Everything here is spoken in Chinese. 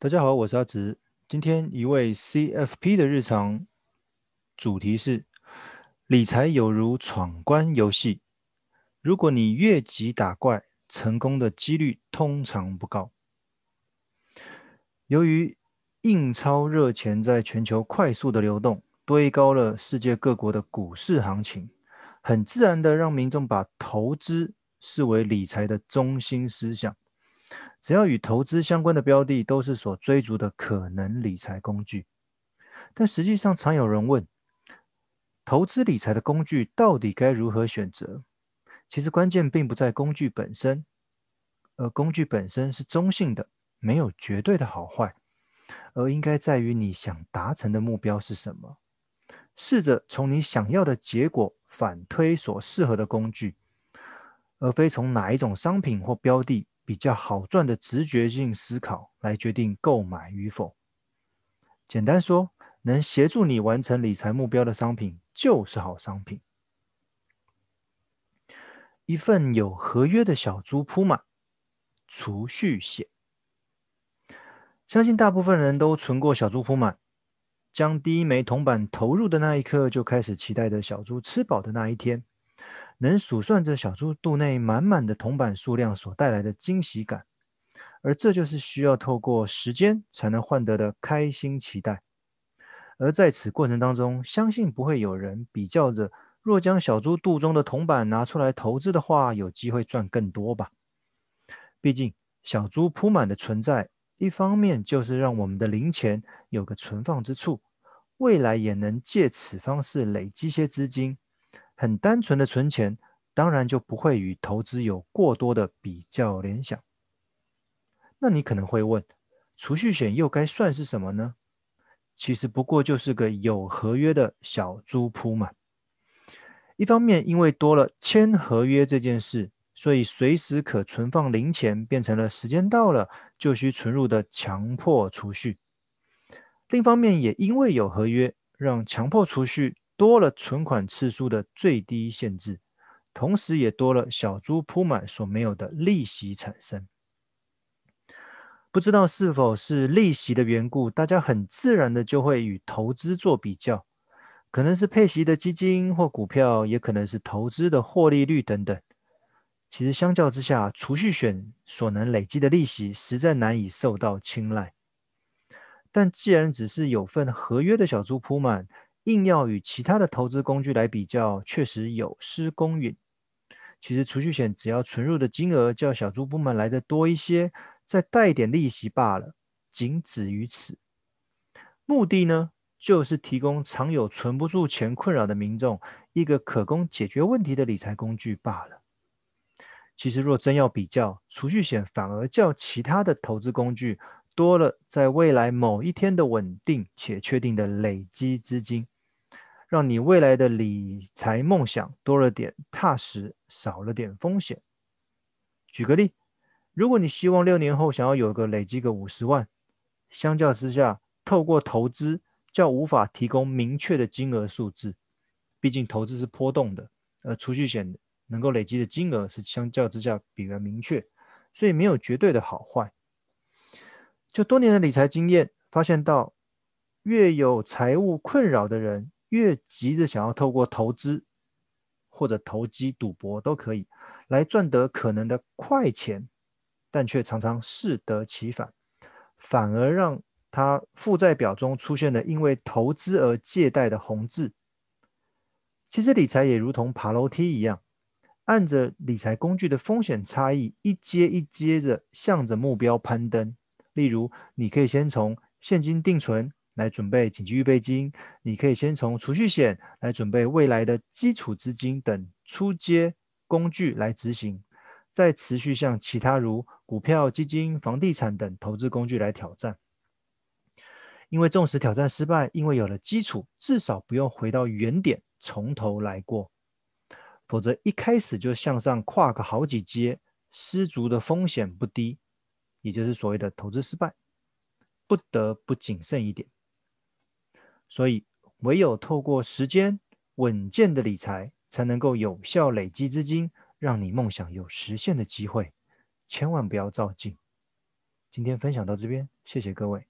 大家好，我是阿直。今天一位 CFP 的日常主题是：理财有如闯关游戏，如果你越级打怪，成功的几率通常不高。由于印钞热钱在全球快速的流动，堆高了世界各国的股市行情，很自然的让民众把投资视为理财的中心思想。只要与投资相关的标的，都是所追逐的可能理财工具。但实际上，常有人问：投资理财的工具到底该如何选择？其实关键并不在工具本身，而工具本身是中性的，没有绝对的好坏，而应该在于你想达成的目标是什么。试着从你想要的结果反推所适合的工具，而非从哪一种商品或标的。比较好赚的直觉性思考来决定购买与否。简单说，能协助你完成理财目标的商品就是好商品。一份有合约的小猪铺满，储蓄险。相信大部分人都存过小猪铺满，将第一枚铜板投入的那一刻，就开始期待着小猪吃饱的那一天。能数算着小猪肚内满满的铜板数量所带来的惊喜感，而这就是需要透过时间才能换得的开心期待。而在此过程当中，相信不会有人比较着，若将小猪肚中的铜板拿出来投资的话，有机会赚更多吧？毕竟小猪铺满的存在，一方面就是让我们的零钱有个存放之处，未来也能借此方式累积些资金。很单纯的存钱，当然就不会与投资有过多的比较联想。那你可能会问，储蓄险又该算是什么呢？其实不过就是个有合约的小猪扑嘛。一方面，因为多了签合约这件事，所以随时可存放零钱变成了时间到了就需存入的强迫储蓄。另一方面，也因为有合约，让强迫储蓄。多了存款次数的最低限制，同时也多了小猪铺满所没有的利息产生。不知道是否是利息的缘故，大家很自然的就会与投资做比较，可能是配息的基金或股票，也可能是投资的获利率等等。其实相较之下，储蓄险所能累积的利息实在难以受到青睐。但既然只是有份合约的小猪铺满，硬要与其他的投资工具来比较，确实有失公允。其实储蓄险只要存入的金额较小猪部门来的多一些，再带一点利息罢了，仅止于此。目的呢，就是提供常有存不住钱困扰的民众一个可供解决问题的理财工具罢了。其实若真要比较，储蓄险反而较其他的投资工具多了在未来某一天的稳定且确定的累积资金。让你未来的理财梦想多了点踏实，少了点风险。举个例，如果你希望六年后想要有个累积个五十万，相较之下，透过投资较无法提供明确的金额数字。毕竟投资是波动的，而储蓄险能够累积的金额是相较之下比较明确，所以没有绝对的好坏。就多年的理财经验发现到，越有财务困扰的人，越急着想要透过投资或者投机赌博都可以来赚得可能的快钱，但却常常适得其反，反而让他负债表中出现了因为投资而借贷的红字。其实理财也如同爬楼梯一样，按着理财工具的风险差异，一阶一阶着向着目标攀登。例如，你可以先从现金定存。来准备紧急预备金，你可以先从储蓄险来准备未来的基础资金等初阶工具来执行，再持续向其他如股票、基金、房地产等投资工具来挑战。因为纵使挑战失败，因为有了基础，至少不用回到原点从头来过，否则一开始就向上跨个好几阶，失足的风险不低，也就是所谓的投资失败，不得不谨慎一点。所以，唯有透过时间稳健的理财，才能够有效累积资金，让你梦想有实现的机会。千万不要照进。今天分享到这边，谢谢各位。